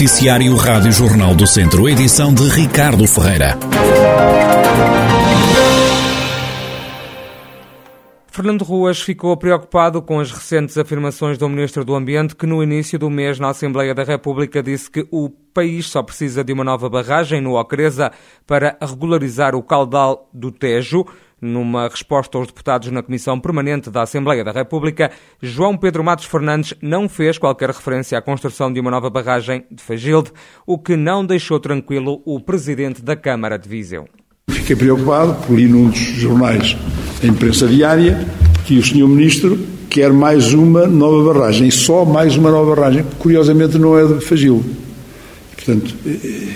Noticiário Rádio Jornal do Centro, edição de Ricardo Ferreira. Fernando Ruas ficou preocupado com as recentes afirmações do Ministro do Ambiente, que no início do mês, na Assembleia da República, disse que o país só precisa de uma nova barragem no Ocreza para regularizar o caudal do Tejo. Numa resposta aos deputados na Comissão Permanente da Assembleia da República, João Pedro Matos Fernandes não fez qualquer referência à construção de uma nova barragem de Fagilde, o que não deixou tranquilo o presidente da Câmara de Viseu. Fiquei preocupado, li num dos jornais da imprensa diária que o senhor ministro quer mais uma nova barragem, e só mais uma nova barragem, curiosamente não é de Fagilde. Portanto, eh,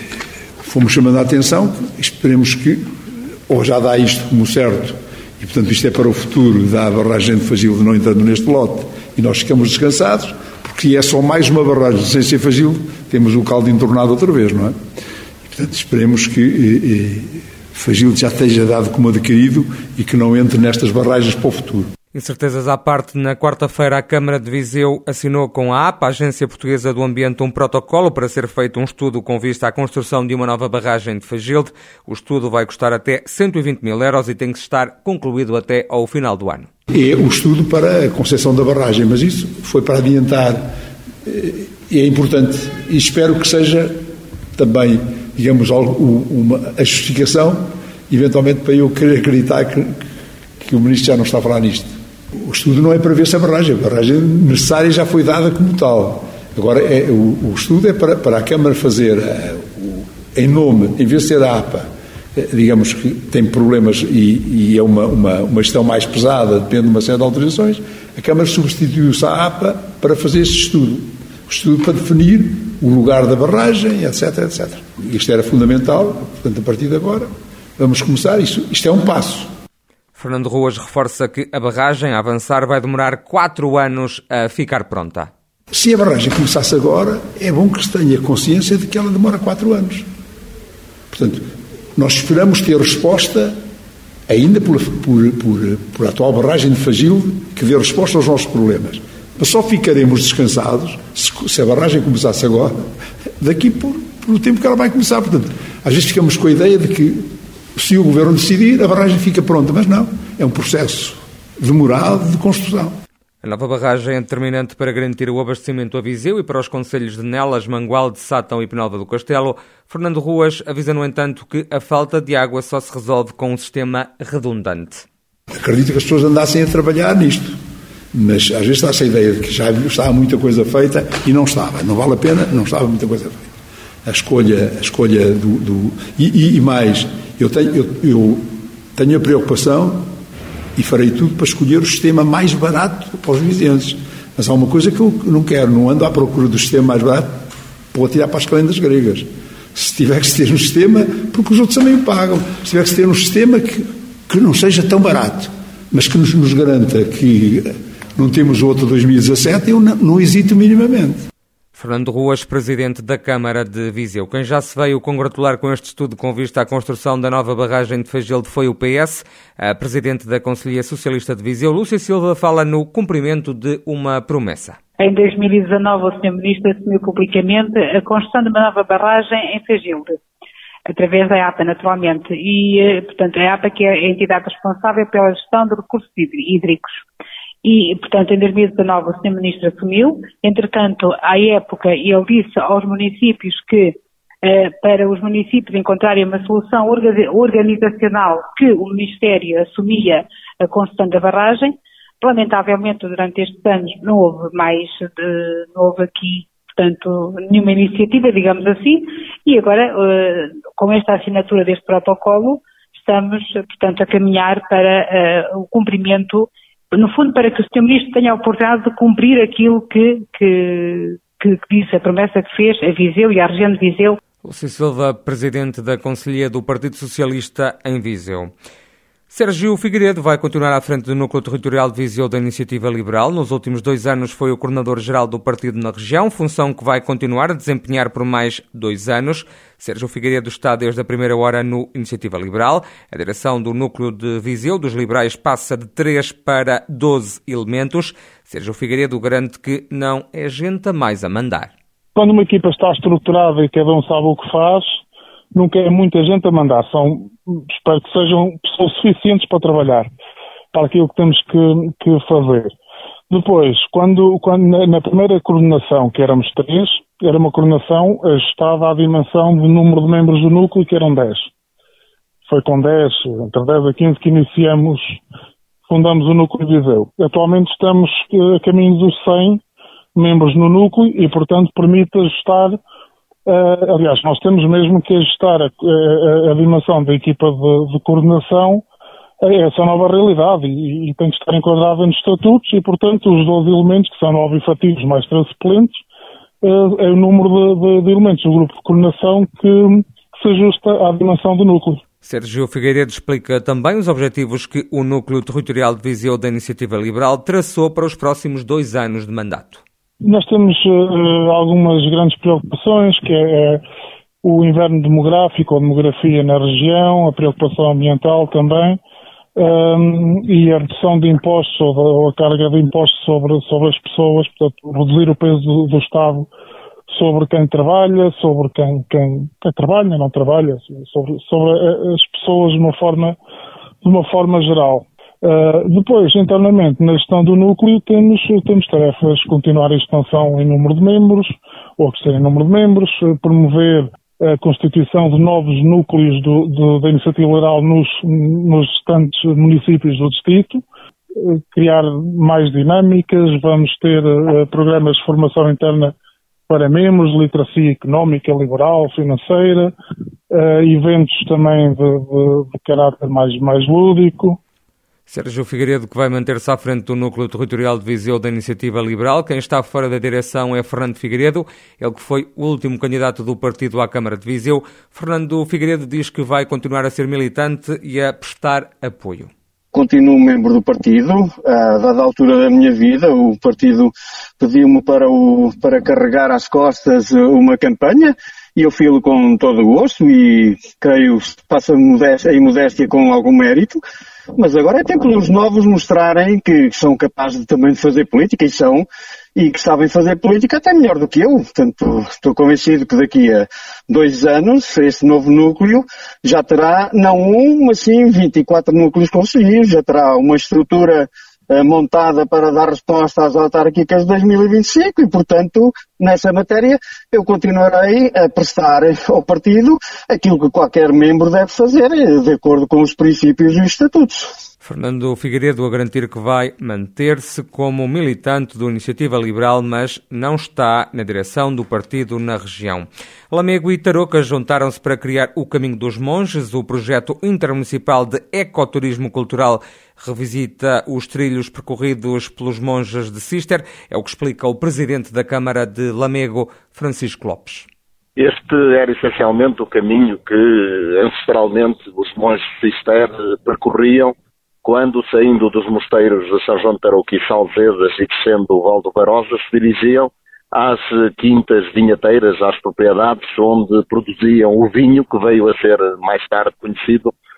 fomos chamando a atenção, esperemos que ou já dá isto como certo, e portanto isto é para o futuro, dá a barragem de Fagilde não entrando neste lote, e nós ficamos descansados, porque é só mais uma barragem sem ser Fagilde, temos o caldo entornado outra vez, não é? E, portanto, esperemos que eh, eh, Fagilde já esteja dado como adquirido e que não entre nestas barragens para o futuro. Incertezas à parte, na quarta-feira a Câmara de Viseu assinou com a APA, a Agência Portuguesa do Ambiente, um protocolo para ser feito um estudo com vista à construção de uma nova barragem de Fagilde. O estudo vai custar até 120 mil euros e tem que estar concluído até ao final do ano. É o estudo para a concessão da barragem, mas isso foi para adiantar. Eh, é importante e espero que seja também, digamos, uma, a justificação, eventualmente, para eu querer acreditar que, que o Ministro já não está a falar nisto. O estudo não é para ver se a barragem, a barragem necessária já foi dada como tal. Agora, é, o, o, estudo é para, para a Câmara fazer, uh, o, em nome, em vez de ser a APA, uh, digamos que tem problemas e, e é uma, uma, uma, gestão mais pesada, depende de uma série de autorizações, a Câmara substituiu-se à APA para fazer esse estudo. O estudo para definir o lugar da barragem, etc, etc. Isto era fundamental, portanto, a partir de agora, vamos começar. Isto, isto é um passo. Fernando Ruas reforça que a barragem a avançar vai demorar quatro anos a ficar pronta. Se a barragem começasse agora, é bom que se tenha consciência de que ela demora quatro anos. Portanto, nós esperamos ter resposta, ainda por, por, por, por a atual barragem de Fagil, que dê resposta aos nossos problemas. Mas só ficaremos descansados se, se a barragem começasse agora, daqui por, por o tempo que ela vai começar. Portanto, às vezes ficamos com a ideia de que se o governo decidir, a barragem fica pronta, mas não, é um processo demorado de construção. A nova barragem é determinante para garantir o abastecimento a Viseu e para os conselhos de Nelas, Mangual, de Sátão e Penalva do Castelo. Fernando Ruas avisa, no entanto, que a falta de água só se resolve com um sistema redundante. Acredito que as pessoas andassem a trabalhar nisto, mas às vezes está-se a ideia de que já estava muita coisa feita e não estava. Não vale a pena, não estava muita coisa feita. A escolha, a escolha do. do e, e, e mais, eu tenho, eu, eu tenho a preocupação e farei tudo para escolher o sistema mais barato para os vizinhos. Mas há uma coisa que eu não quero, não ando à procura do sistema mais barato para tirar para as calendas gregas. Se tiver que ter um sistema, porque os outros também o pagam, se tiver que ter um sistema que, que não seja tão barato, mas que nos, nos garanta que não temos outro 2017, eu não, não hesito minimamente. Fernando Ruas, presidente da Câmara de Viseu. Quem já se veio congratular com este estudo com vista à construção da nova barragem de Fagilde foi o PS. A presidente da Conselhia Socialista de Viseu, Lúcia Silva, fala no cumprimento de uma promessa. Em 2019, o Sr. Ministro assumiu publicamente a construção de uma nova barragem em Fagilde, através da APA, naturalmente. E, eh, portanto, a APA que é a entidade responsável pela gestão de recursos hídricos. E, portanto, em 2019 o Sr. Ministro assumiu. Entretanto, à época, ele disse aos municípios que eh, para os municípios encontrarem uma solução organizacional que o Ministério assumia a construção da barragem. Lamentavelmente, durante estes anos não houve mais, de, não houve aqui, portanto, nenhuma iniciativa, digamos assim, e agora, eh, com esta assinatura deste protocolo, estamos, portanto, a caminhar para uh, o cumprimento no fundo, para que o Sr. Ministro tenha a oportunidade de cumprir aquilo que, que, que, disse, a promessa que fez a Viseu e à região de Viseu. Lúcio Silva, Presidente da Conselhia do Partido Socialista em Viseu. Sérgio Figueiredo vai continuar à frente do núcleo territorial de Viseu da Iniciativa Liberal. Nos últimos dois anos foi o coordenador-geral do partido na região, função que vai continuar a desempenhar por mais dois anos. Sérgio Figueiredo está desde a primeira hora no Iniciativa Liberal. A direção do núcleo de Viseu dos liberais passa de três para doze elementos. Sérgio Figueiredo garante que não é gente a mais a mandar. quando uma equipa está estruturada e cada um sabe o que faz, nunca é muita gente a mandar. São, espero que sejam pessoas suficientes para trabalhar, para aquilo que temos que, que fazer. Depois, quando, quando na, primeira coordenação, que éramos três, era uma coordenação ajustada à dimensão do número de membros do núcleo, que eram 10. Foi com 10, entre 10 a 15, que iniciamos, fundamos o núcleo de Viseu. Atualmente estamos eh, a caminho dos 100 membros no núcleo e, portanto, permite ajustar Uh, aliás, nós temos mesmo que ajustar a, a, a dimensão da equipa de, de, coordenação a essa nova realidade e, e, tem que estar enquadrada nos estatutos e, portanto, os 12 elementos, que são nove efetivos mais três suplentes, é o número de, de, de, elementos do grupo de coordenação que, se ajusta à dimensão do núcleo. Sérgio Figueiredo explica também os objetivos que o Núcleo Territorial de Viseu da Iniciativa Liberal traçou para os próximos dois anos de mandato. Nós temos uh, algumas grandes preocupações, que é, é o inverno demográfico, a demografia na região, a preocupação ambiental também, um, e a redução de impostos ou, ou, a carga de impostos sobre, sobre as pessoas, portanto, reduzir o peso do, do Estado sobre quem trabalha, sobre quem, quem, quem trabalha, não trabalha, sobre, sobre as pessoas de uma forma, de uma forma geral. Uh, depois, internamente, na gestão do núcleo, temos, temos tarefas continuar a expansão em número de membros, ou crescer em número de membros, uh, promover a constituição de novos núcleos do, do, da iniciativa liberal nos, nos restantes municípios do distrito, uh, criar mais dinâmicas, vamos ter programas de formação interna para membros, literacia económica, liberal, financeira, eventos também de, de, de caráter mais, mais lúdico, Sérgio Figueiredo, que vai manter-se à frente do núcleo territorial de Viseu da Iniciativa Liberal. Quem está fora da direção é Fernando Figueiredo, ele que foi o último candidato do partido à Câmara de Viseu. Fernando Figueiredo diz que vai continuar a ser militante e a prestar apoio. Continuo membro do partido, a dada altura da minha vida, o partido pediu-me para, para carregar às costas uma campanha e eu filo com todo o gosto e creio passa em modéstia com algum mérito. Mas agora é tempo dos novos mostrarem que são capazes também de fazer política e são, e que sabem fazer política até melhor do que eu. Portanto, estou convencido que daqui a dois anos esse novo núcleo já terá não um, mas sim 24 núcleos conselheiros, já terá uma estrutura montada para dar resposta às autárquicas de 2025 e, portanto, nessa matéria eu continuarei a prestar ao partido aquilo que qualquer membro deve fazer, eh, de acordo com os princípios e os estatutos. Fernando Figueiredo a garantir que vai manter-se como militante da Iniciativa Liberal, mas não está na direção do partido na região. Lamego e Tarouca juntaram-se para criar o Caminho dos Monges, o projeto intermunicipal de ecoturismo cultural revisita os trilhos percorridos pelos monges de Cister, é o que explica o presidente da Câmara de Lamego, Francisco Lopes. Este era essencialmente o caminho que ancestralmente os monges de Cister percorriam quando, saindo dos mosteiros de São João de Tarouca e Salvedas e descendo o Val do Barosa, se dirigiam às quintas vinhateiras, às propriedades onde produziam o vinho, que veio a ser mais tarde conhecido eh,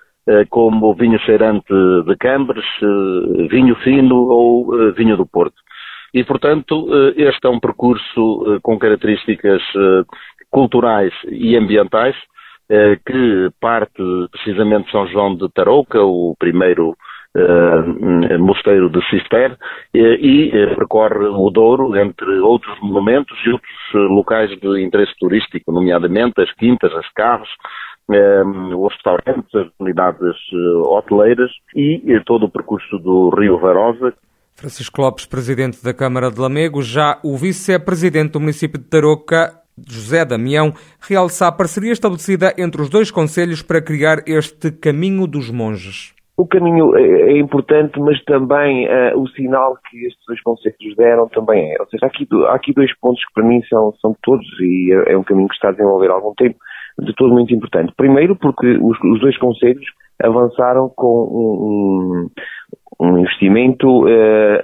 como vinho cheirante de Cambres, eh, vinho fino ou eh, vinho do Porto. E, portanto, este é um percurso com características culturais e ambientais que parte precisamente de São João de Tarouca, o primeiro mosteiro de Cister e percorre o Douro, entre outros monumentos e outros locais de interesse turístico, nomeadamente as quintas, as carros, os restaurantes, as unidades hoteleiras e todo o percurso do Rio Varosa, Francisco Lopes, presidente da Câmara de Lamego, já o vice-presidente do município de Tarouca, José Damião, realça a parceria estabelecida entre os dois conselhos para criar este Caminho dos Monges. O caminho é, é importante, mas também uh, o sinal que estes dois conceitos deram também é. Ou seja, há aqui, há aqui dois pontos que para mim são, são todos, e é, é, um caminho que está a desenvolver há algum tempo, de todo muito importante. Primeiro, porque os, os dois conselhos avançaram com um, um investimento uh,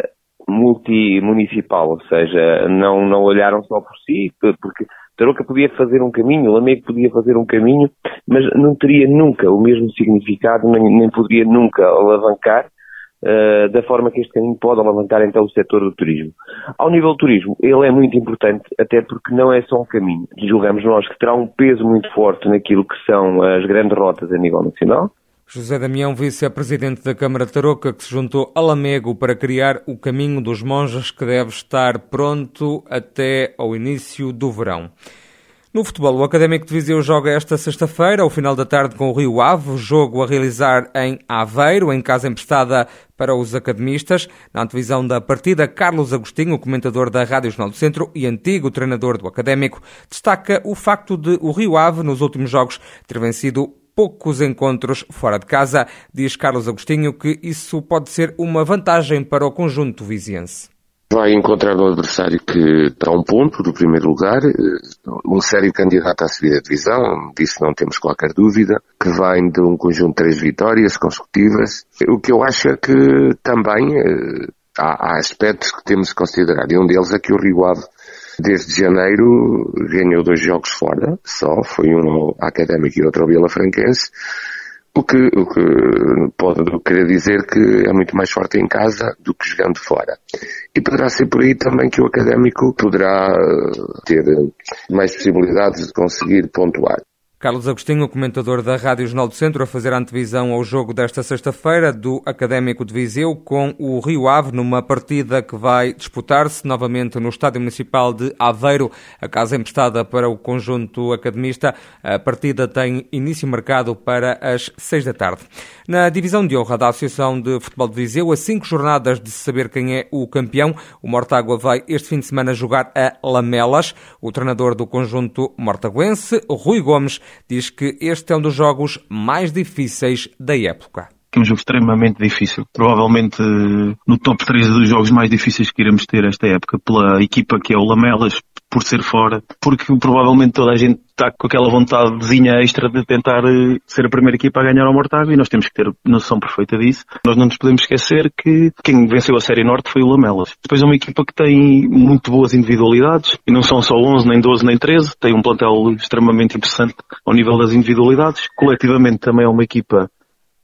multimunicipal, ou seja, não, não olharam só por si, porque Tarouca podia fazer um caminho, Lamego podia fazer um caminho, mas não teria nunca o mesmo significado, nem, nem poderia nunca alavancar uh, da forma que este caminho pode alavancar então o setor do turismo. Ao nível do turismo, ele é muito importante, até porque não é só um caminho. Julgamos nós que terá um peso muito forte naquilo que são as grandes rotas a nível nacional. José Damião, vice-presidente da Câmara Tarouca, que se juntou a Lamego para criar o Caminho dos Monges, que deve estar pronto até ao início do verão. No futebol, o Académico de Viseu joga esta sexta-feira, ao final da tarde, com o Rio Ave, jogo a realizar em Aveiro, em casa emprestada para os academistas. Na antevisão da partida, Carlos Agostinho, comentador da Rádio Jornal do Centro e antigo treinador do Académico, destaca o facto de o Rio Ave, nos últimos jogos, ter vencido poucos encontros fora de casa. Diz Carlos Agostinho que isso pode ser uma vantagem para o conjunto viziense vai encontrar um adversário que está a um ponto do primeiro lugar, eh, um sério candidato à subida de divisão, disso não temos qualquer dúvida, que vem de um conjunto de três vitórias consecutivas. O que eu acho é que também eh, há, há aspectos que temos que considerar, e um deles é que o Rio Ave desde janeiro ganhou dois jogos fora, só, foi um académico e outro ao Vila Franquense, o que, o que pode querer dizer que é muito mais forte em casa do que jogando fora. E poderá ser por aí também que o académico poderá eh, ter mais possibilidades de conseguir pontuar. Carlos Agostinho, comentador da Rádio Jornal do Centro, a fazer a antevisão ao jogo desta sexta-feira do Académico de Viseu com o Rio Ave numa partida que vai disputar-se novamente no Estádio Municipal de Aveiro, a casa emprestada para o conjunto academista. A partida tem início marcado para as seis da tarde. Na divisão de honra da Associação de Futebol de Viseu, a cinco jornadas de saber quem é o campeão, o Mortágua vai este fim de semana jogar a Lamelas. O treinador do conjunto mortaguense, Rui Gomes, diz que este é um dos jogos mais difíceis da época um jogo extremamente difícil. Provavelmente no top 3 dos jogos mais difíceis que iremos ter esta época, pela equipa que é o Lamelas, por ser fora, porque provavelmente toda a gente está com aquela vontadezinha extra de tentar eh, ser a primeira equipa a ganhar ao Mortágua e nós temos que ter noção perfeita disso. Nós não nos podemos esquecer que quem venceu a Série Norte foi o Lamelas. Depois é uma equipa que tem muito boas individualidades e não são só 11, nem 12, nem 13. Tem um plantel extremamente interessante ao nível das individualidades. Coletivamente também é uma equipa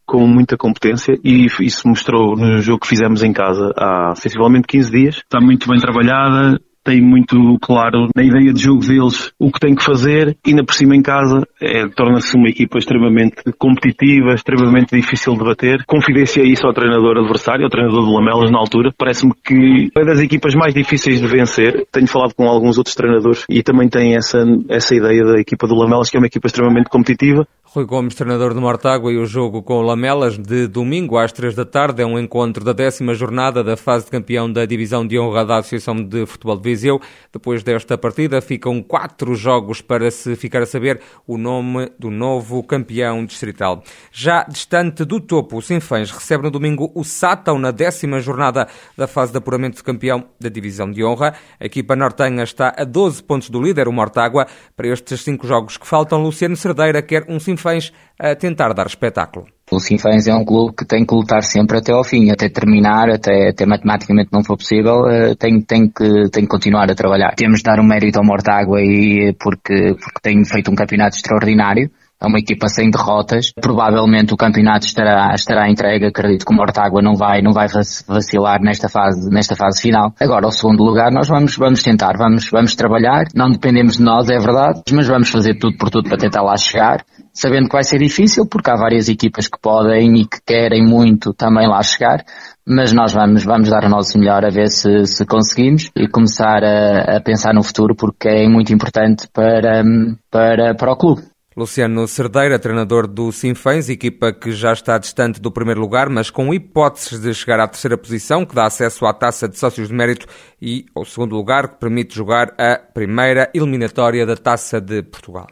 com muita competência e isso mostrou no jogo que fizemos em casa há sensivelmente 15 dias. Está muito bem trabalhada, tem muito claro na ideia de jogo deles o que tem que fazer e na por cima em casa é, torna-se uma equipa extremamente competitiva, extremamente difícil de bater. Confidência isso ao treinador adversário, ao treinador do Lamelas na altura. Parece-me que é das equipas mais difíceis de vencer. Tenho falado com alguns outros treinadores e também tem essa, essa ideia da equipa do Lamelas que é uma equipa extremamente competitiva. Rui Gomes, treinador do Mortágua e o jogo com o Lamelas de domingo às três da tarde é um encontro da décima jornada da fase de campeão da Divisão de Honra da Associação de Futebol de Viseu. Depois desta partida ficam quatro jogos para se ficar a saber o nome do novo campeão distrital. Já distante do topo, o Sinfãs recebe no domingo o Sátão na décima jornada da fase de apuramento de campeão da Divisão de Honra. A equipa nortenha está a 12 pontos do líder, o Mortágua. Para estes cinco jogos que faltam, Luciano Cerdeira quer um Sinfãs Sinfãs a tentar dar espetáculo. O Sinfãs é um clube que tem que lutar sempre até ao fim, até terminar, até, até matematicamente não for possível, eh, tem, tem, que, tem que continuar a trabalhar. Temos de dar um mérito ao Mortágua e, porque, porque tem feito um campeonato extraordinário é uma equipa sem derrotas. Provavelmente o campeonato estará, estará entregue. Acredito que o Mortágua não vai, não vai vacilar nesta fase, nesta fase final. Agora, ao segundo lugar, nós vamos, vamos tentar, vamos, vamos trabalhar. Não dependemos de nós, é verdade, mas vamos fazer tudo por tudo para tentar lá chegar. Sabendo que vai ser difícil, porque há várias equipas que podem e que querem muito também lá chegar, mas nós vamos, vamos dar o nosso melhor a ver se, se conseguimos e começar a, a pensar no futuro, porque é muito importante para, para, para o clube. Luciano Cerdeira, treinador do Sinfãs, equipa que já está distante do primeiro lugar, mas com hipóteses de chegar à terceira posição, que dá acesso à taça de sócios de mérito e ao segundo lugar, que permite jogar a primeira eliminatória da taça de Portugal.